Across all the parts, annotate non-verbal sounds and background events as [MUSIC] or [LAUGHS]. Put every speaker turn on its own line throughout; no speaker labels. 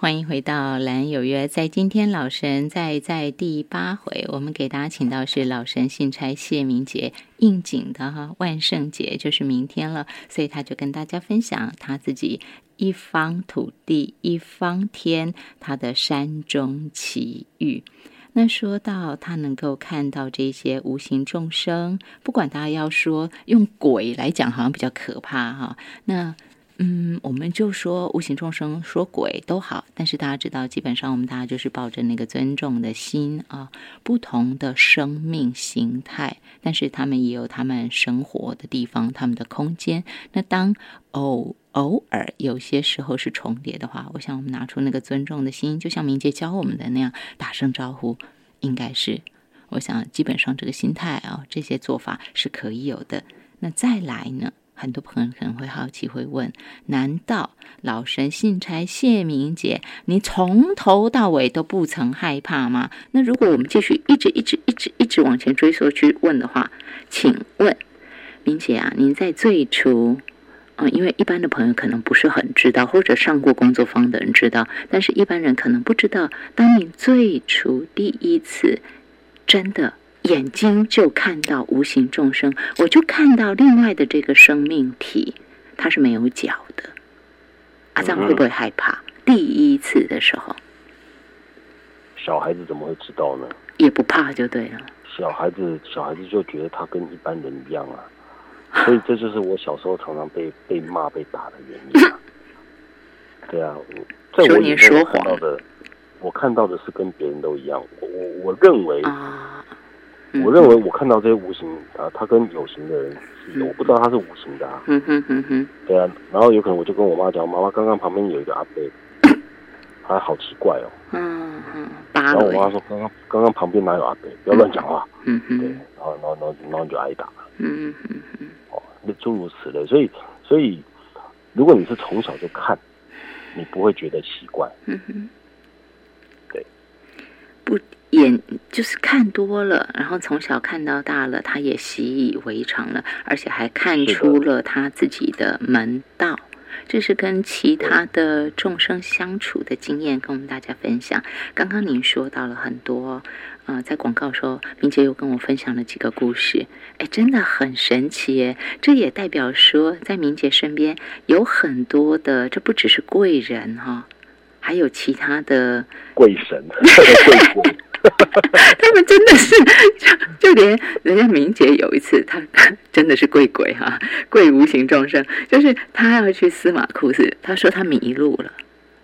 欢迎回到蓝有约，在今天老神在在第八回，我们给大家请到是老神信差谢明杰应景的哈万圣节就是明天了，所以他就跟大家分享他自己一方土地一方天他的山中奇遇。那说到他能够看到这些无形众生，不管大家要说用鬼来讲，好像比较可怕哈。那嗯，我们就说无形众生，说鬼都好，但是大家知道，基本上我们大家就是抱着那个尊重的心啊，不同的生命形态，但是他们也有他们生活的地方，他们的空间。那当偶偶尔有些时候是重叠的话，我想我们拿出那个尊重的心，就像明杰教我们的那样，打声招呼，应该是，我想基本上这个心态啊，这些做法是可以有的。那再来呢？很多朋友可能会好奇，会问：难道老神信差谢明姐，你从头到尾都不曾害怕吗？那如果我们继续一直一直一直一直往前追溯去问的话，请问明姐啊，您在最初，嗯，因为一般的朋友可能不是很知道，或者上过工作坊的人知道，但是一般人可能不知道，当你最初第一次真的。眼睛就看到无形众生，我就看到另外的这个生命体，它是没有脚的。阿藏会不会害怕？第一次的时候，
小孩子怎么会知道呢？
也不怕就对了。
小孩子，小孩子就觉得他跟一般人一样啊，所以这就是我小时候常常被被骂、被打的原因。[LAUGHS] 对啊，在我眼中看到的，我看到的是跟别人都一样。我我认为啊。我认为我看到这些无形啊，他跟有形的人是，我不知道他是无形的啊。嗯哼哼哼。对啊，然后有可能我就跟我妈讲，妈妈刚刚旁边有一个阿伯，[COUGHS] 他好奇怪哦。嗯嗯。然后我妈说，刚刚刚刚旁边哪有阿伯？不要乱讲话。嗯哼。对，然后然后然后然后就挨打了。嗯嗯嗯。哦，那诸如此类，所以所以如果你是从小就看，你不会觉得奇怪。嗯哼。对。
不。眼就是看多了，然后从小看到大了，他也习以为常了，而且还看出了他自己的门道。这是跟其他的众生相处的经验，跟我们大家分享。刚刚您说到了很多，呃，在广告时候，明姐又跟我分享了几个故事，哎，真的很神奇耶！这也代表说，在明姐身边有很多的，这不只是贵人哈，还有其他的
贵神、[LAUGHS] 贵鬼。[LAUGHS]
他们真的是，就 [LAUGHS] 就连人家明姐有一次，他真的是贵鬼哈，贵无形众生，就是他要去司马库斯，他说他迷路了。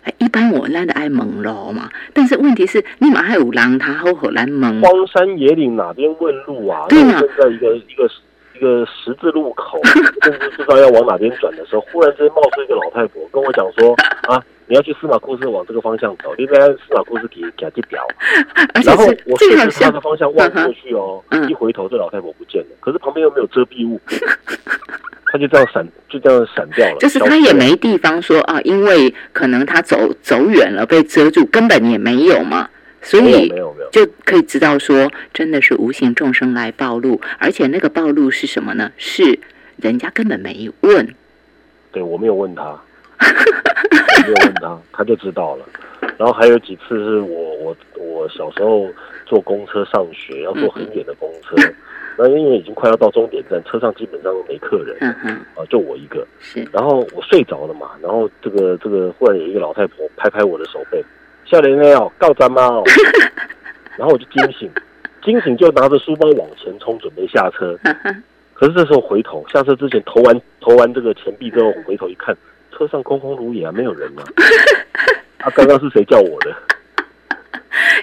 哎，一般我懒得爱蒙喽嘛，但是问题是，你马还有狼，他好好来蒙。
荒山野岭哪边问路啊？
对
啊，在一个一个一个十字路口，[LAUGHS] 不知道要往哪边转的时候，忽然之间冒出一个老太婆跟我讲说啊。你要去司马库斯往这个方向走，你在司马库斯给给他表，[LAUGHS] 然后我顺着他的方向望过去哦，一回头这老太婆不见了，可是旁边又没有遮蔽物，[LAUGHS] 他就这样闪，就这样闪掉了。
就是他也没地方说啊，因为可能他走走远了被遮住，根本也没有嘛，所以
没有没有
就可以知道说，真的是无形众生来暴露，而且那个暴露是什么呢？是人家根本没问，
对我没有问他。没有问他，他就知道了。然后还有几次是我我我小时候坐公车上学，要坐很远的公车，那因为已经快要到终点站，车上基本上都没客人，啊，就我一个。
是。
然后我睡着了嘛，然后这个这个忽然有一个老太婆拍拍我的手背，笑脸没有，告咱妈哦。[LAUGHS] 然后我就惊醒，惊醒就拿着书包往前冲，准备下车。可是这时候回头下车之前投完投完这个钱币之后，回头一看。车上空空如也啊，没有人啊！[LAUGHS] 啊，刚刚是谁叫我的？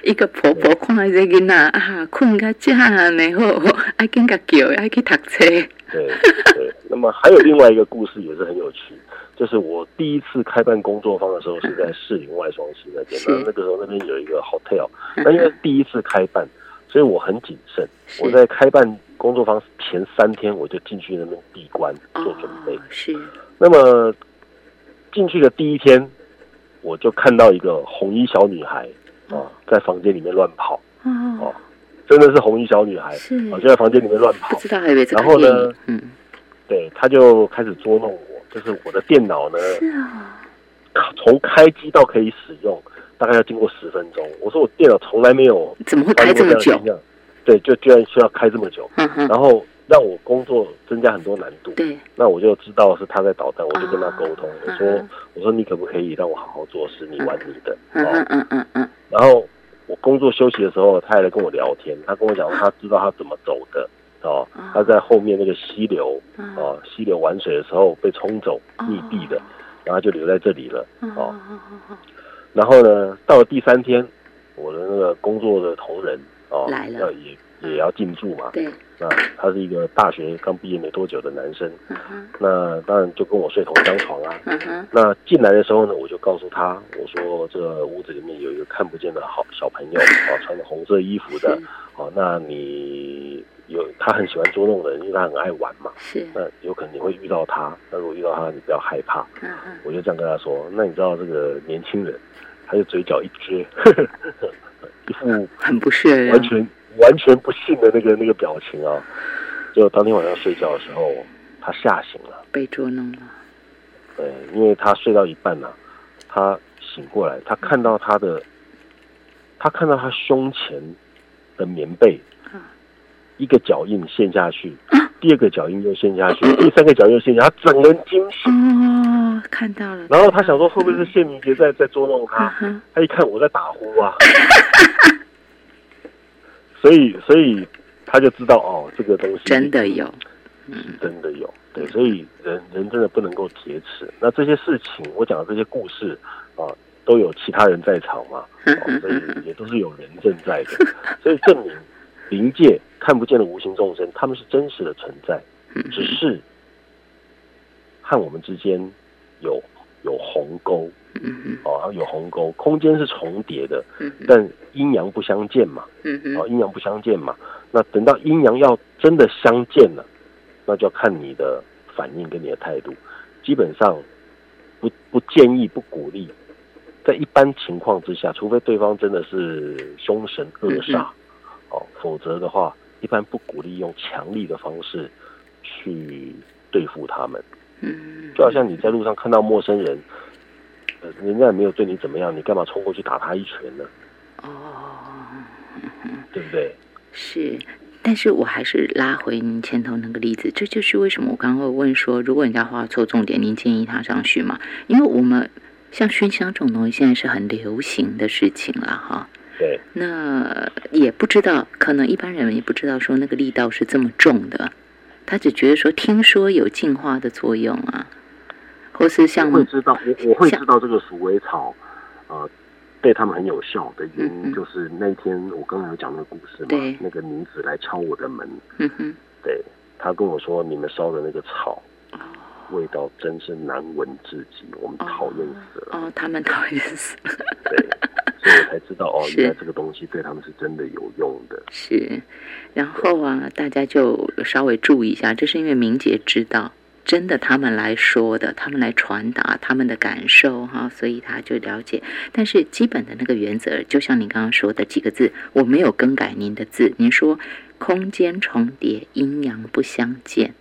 一个婆婆看这个囡啊，困个觉然后爱跟个叫，爱去读册。
对对，那么还有另外一个故事也是很有趣，就是我第一次开办工作坊的时候是在士林外双溪那边，那那个时候那边有一个 hotel，那因为第一次开办，所以我很谨慎。我在开办工作坊前三天，我就进去那边闭关做准备。
是，
那么。进去的第一天，我就看到一个红衣小女孩啊，在房间里面乱跑哦，真的是红衣小女孩，啊，就在房间里面乱跑。
不知道还以为
然后呢，嗯，对，他就开始捉弄我，就是我的电脑呢，
是啊，
从开机到可以使用，大概要经过十分钟。我说我电脑从来没有
怎么会开这么久？
对，就居然需要开这么久，
嗯
然后让我工作增加很多难度。
对，
那我就知道是他在捣蛋，我就跟他沟通，我说我说你可不可以让我好好做事，你玩你的，
嗯嗯嗯嗯。
然后我工作休息的时候，他还来跟我聊天，他跟我讲他知道他怎么走的。哦，他在后面那个溪流，哦，溪流玩水的时候被冲走溺毙的，然后就留在这里了。哦，然后呢，到了第三天，我的那个工作的同仁哦
来了，
也也要进驻嘛。
对，
那他是一个大学刚毕业没多久的男生，那当然就跟我睡同一张床啊。那进来的时候呢，我就告诉他，我说这个屋子里面有一个看不见的好小朋友，[LAUGHS] 哦，穿着红色衣服的，哦，那你。有他很喜欢捉弄人，因为他很爱玩嘛。
是。
那有可能你会遇到他，那如果遇到他，你不要害怕。
嗯嗯。
我就这样跟他说。那你知道这个年轻人，他就嘴角一撅，[LAUGHS] 一副
很不屑，
完全完全不信的那个那个表情啊。就当天晚上睡觉的时候，他吓醒了，
被捉弄了。
对，因为他睡到一半呢，他醒过来，他看到他的，他看到他胸前的棉被。一个脚印陷下去，第二个脚印 [COUGHS] 又陷下去，第三个脚印又陷下，他整个人惊醒。
哦，看到了。
然后他想说，会不会是谢明杰在在捉弄他？他一看我在打呼啊，[LAUGHS] 所以所以他就知道哦，这个东西
真的有，
真的有。对，所以人人真的不能够铁齿。那这些事情，我讲的这些故事啊，都有其他人在场嘛，所以也都是有人证在的，所以证明。灵界看不见的无形众生，他们是真实的存在，只是和我们之间有有鸿沟，哦，有鸿沟，空间是重叠的，但阴阳不相见嘛，哦，阴阳不相见嘛，那等到阴阳要真的相见了，那就要看你的反应跟你的态度。基本上不不建议不鼓励，在一般情况之下，除非对方真的是凶神恶煞。哦，否则的话，一般不鼓励用强力的方式去对付他们。
嗯，
就好像你在路上看到陌生人，呃，人家也没有对你怎么样，你干嘛冲过去打他一拳呢？
哦，
对不对？
是，但是我还是拉回您前头那个例子，这就是为什么我刚刚会问说，如果人家画错重点，您建议他上去吗？因为我们像熏香这种东西，现在是很流行的事情了，哈。
对，
那也不知道，可能一般人也不知道说那个力道是这么重的，他只觉得说听说有净化的作用啊，或是像
会知道我我会知道这个鼠尾草，呃，对他们很有效的原因就是那天我刚才有讲那个故事嘛，那个女子来敲我的门，
嗯哼，
对他跟我说你们烧的那个草，味道真是难闻至极，我们讨厌死了，
哦，他们讨厌死了，
对。所以我才知道哦，原来这个东西对他们是真的有用的。
是，然后啊，大家就稍微注意一下，这是因为明杰知道，真的他们来说的，他们来传达他们的感受哈，所以他就了解。但是基本的那个原则，就像你刚刚说的几个字，我没有更改您的字。您说空间重叠，阴阳不相见，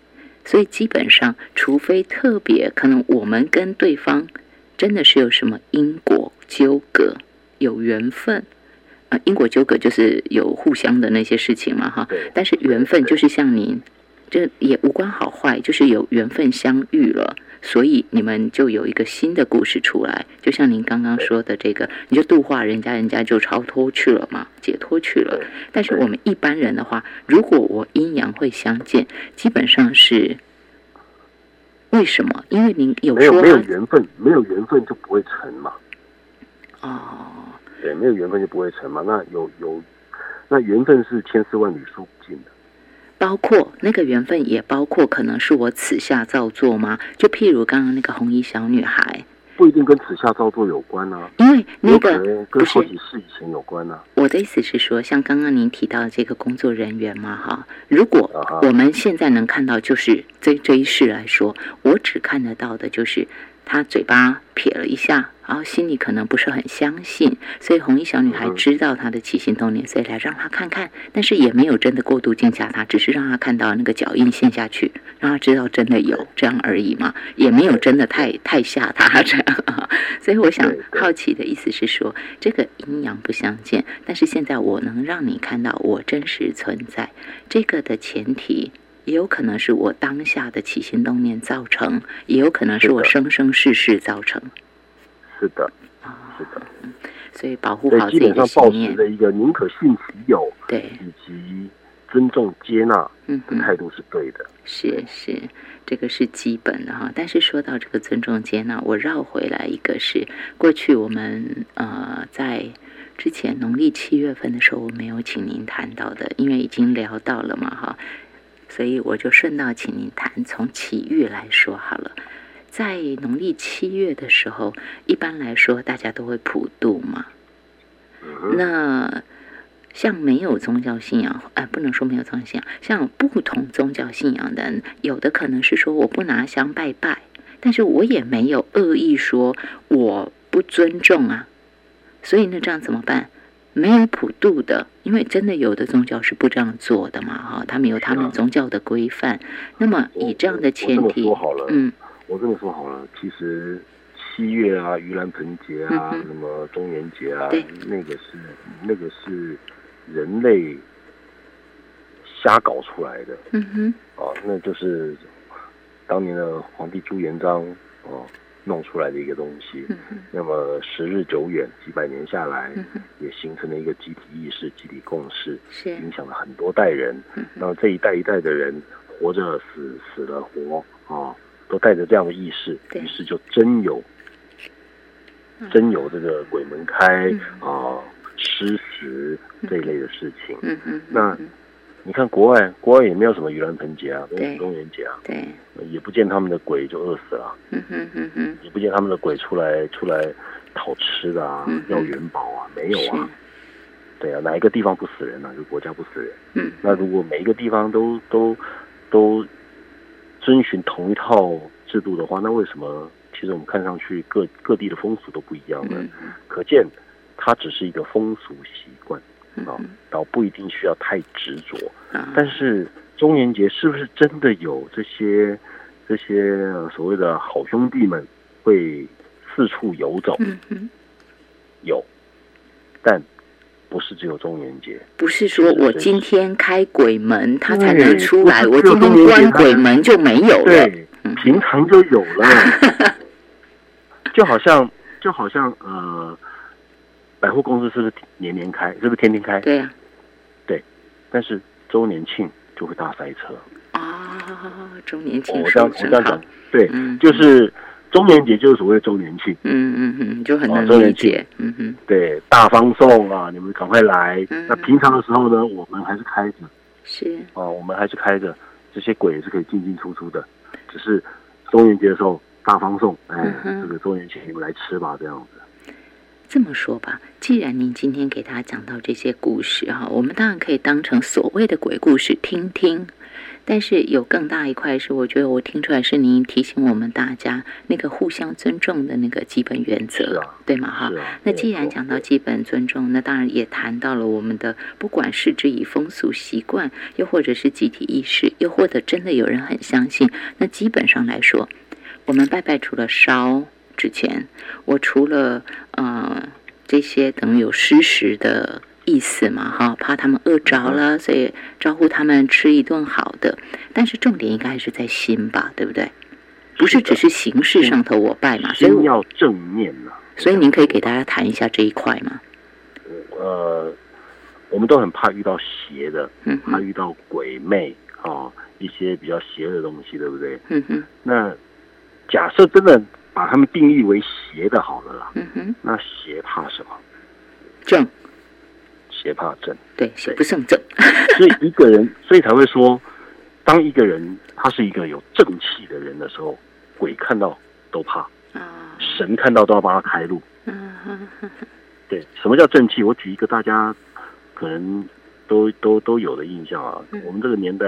所以基本上，除非特别可能，我们跟对方真的是有什么因果纠葛。有缘分，啊，因果纠葛就是有互相的那些事情嘛，哈。但是缘分就是像您，这也无关好坏，就是有缘分相遇了，所以你们就有一个新的故事出来。就像您刚刚说的这个，你就度化人家，人家就超脱去了嘛，解脱去了。但是我们一般人的话，如果我阴阳会相见，基本上是为什么？因为您有说
没有缘分，没有缘分就不会成嘛。
哦。
对，没有缘分就不会成嘛。那有有，那缘分是千丝万缕说不尽的。
包括那个缘分，也包括可能是我此下造作吗？就譬如刚刚那个红衣小女孩，
不一定跟此下造作有关啊。
因为那个
跟好几世以前有关啊。
我的意思是说，像刚刚您提到的这个工作人员嘛，哈，如果我们现在能看到，就是这这一世来说，我只看得到的就是他嘴巴撇了一下，然后心里可能不是很相信，所以红衣小女孩知道他的起心动念，所以来让他看看，但是也没有真的过度惊吓他，只是让他看到那个脚印陷下去，让他知道真的有这样而已嘛，也没有真的太太吓他这样。[LAUGHS] 所以我想好奇的意思是说，这个阴阳不相见，但是现在我能让你看到我真实存在，这个的前提。也有可能是我当下的起心动念造成，也有可能是我生生世世造成。
是的，是的。
所以保护好自己的
信念的一个宁可信其有，
对，
以及尊重接纳的态度是对的。
是是，这个是基本的哈。但是说到这个尊重接纳，我绕回来一个是过去我们呃在之前农历七月份的时候，我没有请您谈到的，因为已经聊到了嘛哈。所以我就顺道请您谈从奇遇来说好了，在农历七月的时候，一般来说大家都会普渡嘛。那像没有宗教信仰，哎，不能说没有宗教信仰，像不同宗教信仰的人，有的可能是说我不拿香拜拜，但是我也没有恶意说我不尊重啊。所以那这样怎么办？没有普渡的，因为真的有的宗教是不这样做的嘛，哈，他们有他们宗教的规范。那么以这样的前提，
嗯，我这么说好了，其实七月啊，盂兰盆节啊，那么中元节啊，那个是那个是人类瞎搞出来的，
嗯哼，
啊，那就是当年的皇帝朱元璋，哦。弄出来的一个东西，那么时日久远，几百年下来，也形成了一个集体意识、集体共识，影响了很多代人。那么这一代一代的人，活着死，死了活，啊，都带着这样的意识，于是就真有，真有这个鬼门开啊，吃食这一类的事情。那。你看国外，国外也没有什么盂兰盆节啊，没有中元节啊，
对，
也不见他们的鬼就饿死了，
嗯哼哼哼，
也不见他们的鬼出来出来讨吃的啊，要元宝啊，没有啊，对啊，哪一个地方不死人呢？就国家不死人，
嗯，
那如果每一个地方都都都遵循同一套制度的话，那为什么其实我们看上去各各地的风俗都不一样呢？可见它只是一个风俗习惯。啊，倒不一定需要太执着，但是中元节是不是真的有这些这些所谓的好兄弟们会四处游走？嗯有，但不是只有中元节。
不是说我今天开鬼门，他才能出来；我今天关鬼门就没有了。
对，平常就有了。[LAUGHS] 就好像，就好像，呃。百货公司是不是年年开？是不是天天开？
对呀，
对。但是周年庆就会大塞车
啊！周年庆，
我这样我这样讲，对，就是中元节就是所谓的周年庆。
嗯嗯嗯，就很难理解。嗯哼，
对，大方送啊，你们赶快来。那平常的时候呢，我们还是开着。
是。
哦，我们还是开着，这些鬼是可以进进出出的。只是中元节的时候大方送，哎，这个周年庆你们来吃吧，这样子。
这么说吧，既然您今天给大家讲到这些故事哈，我们当然可以当成所谓的鬼故事听听。但是有更大一块是，我觉得我听出来是您提醒我们大家那个互相尊重的那个基本原则，对吗？哈，那既然讲到基本尊重，那当然也谈到了我们的不管是之以风俗习惯，又或者是集体意识，又或者真的有人很相信，那基本上来说，我们拜拜除了烧。之前，我除了呃这些等于有施食的意思嘛，哈，怕他们饿着了，所以招呼他们吃一顿好的。但是重点应该还是在心吧，对不对？不是只是形式上头我拜嘛，所以
要正面嘛。
所以您可以给大家谈一下这一块吗？
呃，我们都很怕遇到邪的，嗯怕遇到鬼魅啊，一些比较邪的东西，对不对？
嗯哼。
那假设真的。把他们定义为邪的，好了啦。
嗯哼。
那邪怕什么？
正。
邪怕正。
对，邪不胜正。[LAUGHS]
所以一个人，所以才会说，当一个人他是一个有正气的人的时候，鬼看到都怕。
啊。
神看到都要帮他开路。
嗯哼哼。
对，什么叫正气？我举一个大家可能都都都有的印象啊。我们这个年代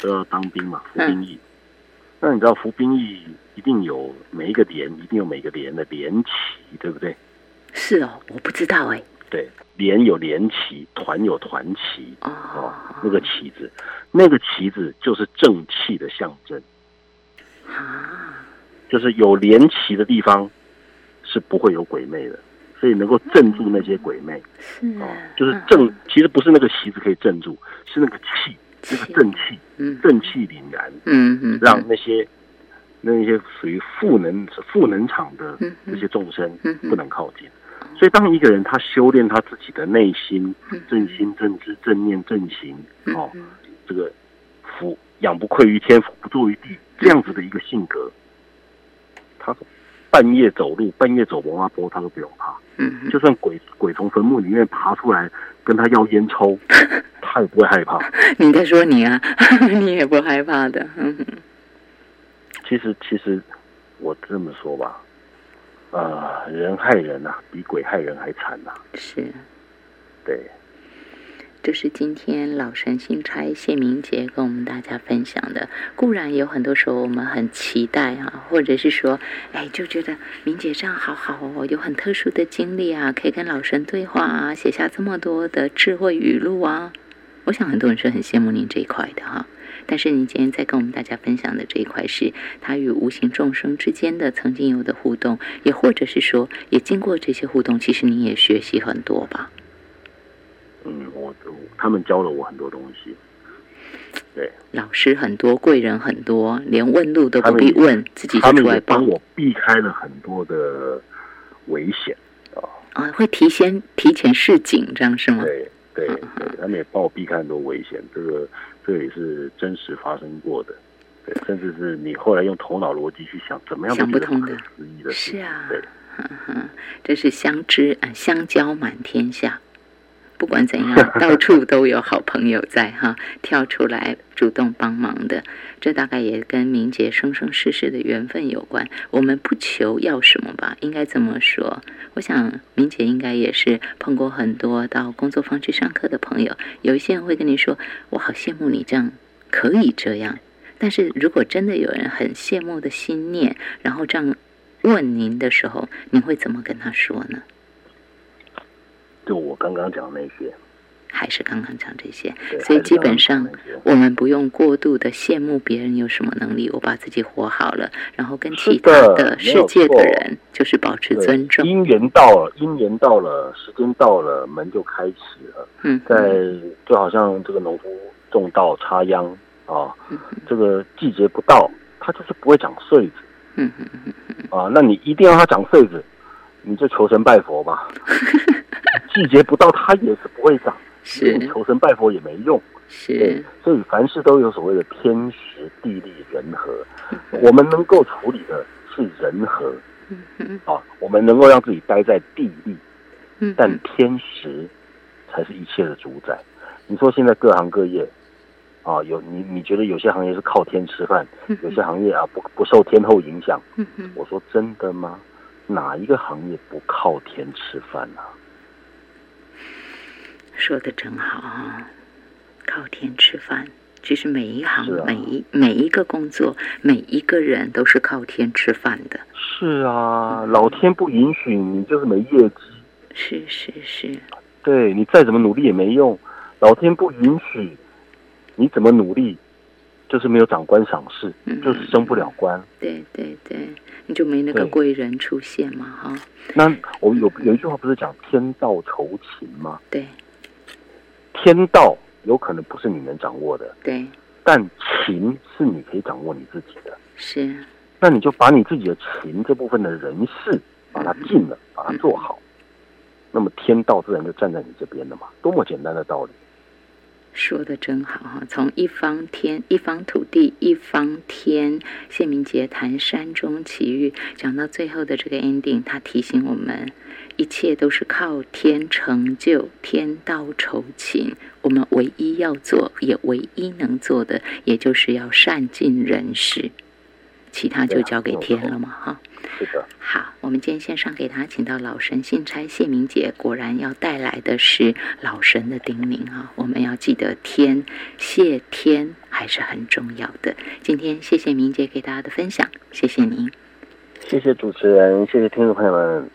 都要当兵嘛，服兵役。那你知道服兵役一定有每一个连，一定有每个连的连旗，对不对？
是哦，我不知道哎。
对，连有连旗，团有团旗，哦，那个旗子，那个旗子就是正气的象征。啊，就是有连旗的地方是不会有鬼魅的，所以能够镇住那些鬼魅。
是啊，
就是正，其实不是那个旗子可以镇住，是那个气，那个正气，正气凛然，
嗯嗯，
让那些那些属于负能负能场的这些众生不能靠近。所以，当一个人他修炼他自己的内心，正心正知正念正行，哦，这个福养不愧于天，福不作于地，这样子的一个性格，他半夜走路，半夜走摩阿波，他都不用怕。嗯，就算鬼鬼从坟墓里面爬出来跟他要烟抽，[LAUGHS] 他也不会害怕。
你在说你啊？[LAUGHS] 你也不害怕的。
其实，其实我这么说吧。啊，人害人呐，比鬼害人还惨呐！
是，
对，
这是今天老神新差谢明杰跟我们大家分享的。固然有很多时候我们很期待啊，或者是说，哎，就觉得明杰这样好好哦，有很特殊的经历啊，可以跟老神对话啊，写下这么多的智慧语录啊。我想很多人是很羡慕您这一块的哈。但是您今天在跟我们大家分享的这一块，是他与无形众生之间的曾经有的互动，也或者是说，也经过这些互动，其实您也学习很多吧？
嗯，我他们教了我很多东西。对，
老师很多，贵人很多，连问路都不必问，自己就出来
帮我避开了很多的危险啊！
啊，会提前提前示警，这样是吗？
对对对，他们也帮我避开很多危险，这个。这也是真实发生过的，对，甚至是你后来用头脑逻辑去想，怎么样
想不通的，是啊，对，这是相知啊，相交满天下。不管怎样，[LAUGHS] 到处都有好朋友在哈，跳出来主动帮忙的。这大概也跟明杰生生世世的缘分有关。我们不求要什么吧，应该这么说。我想明杰应该也是碰过很多到工作坊去上课的朋友，有一些人会跟你说：“我好羡慕你这样可以这样。”但是如果真的有人很羡慕的心念，然后这样问您的时候，您会怎么跟他说呢？
就我刚刚讲那些，
还是刚刚讲这些，所以基本上我们不用过度的羡慕别人有什么能力，我把自己活好了，然后跟其他的世界的人就是保持尊重。
姻缘到了，姻缘到了，时间到了，门就开启了。嗯，在就好像这个农夫种稻插秧啊，这个季节不到，它就是不会长穗子。嗯嗯嗯啊，那你一定要它长穗子，你就求神拜佛吧。[LAUGHS] 季节不到，它也是不会长。
是
求神拜佛也没用。
是，
所以凡事都有所谓的天时地利人和。我们能够处理的是人和。啊，我们能够让自己待在地利。但天时才是一切的主宰。你说现在各行各业啊，有你你觉得有些行业是靠天吃饭，有些行业啊不不受天候影响。我说真的吗？哪一个行业不靠天吃饭呢？
说的真好啊！靠天吃饭，其实每一行、每一每一个工作、每一个人都是靠天吃饭的。
是啊，老天不允许你就是没业绩。
是是是，
对你再怎么努力也没用，老天不允许，你怎么努力就是没有长官赏识，就是升不了官。
对对对，你就没那个贵人出现嘛哈。
那我有有一句话不是讲天道酬勤吗？
对。
天道有可能不是你能掌握的，
对，
但情是你可以掌握你自己的。
是，
那你就把你自己的情这部分的人事把它尽了，把它做好，那么天道自然就站在你这边了嘛。多么简单的道理！
说的真好哈！从一方天、一方土地、一方天，谢明杰谈山中奇遇，讲到最后的这个 ending，他提醒我们。一切都是靠天成就，天道酬勤。我们唯一要做，也唯一能做的，也就是要善尽人事，其他就交给天了嘛，哈。
是的。
好，我们今天线上给大家请到老神信差谢明杰，果然要带来的是老神的叮咛啊！我们要记得天，谢天。还是很重要的。今天谢谢明杰给大家的分享，谢谢您，
谢谢主持人，谢谢听众朋友们。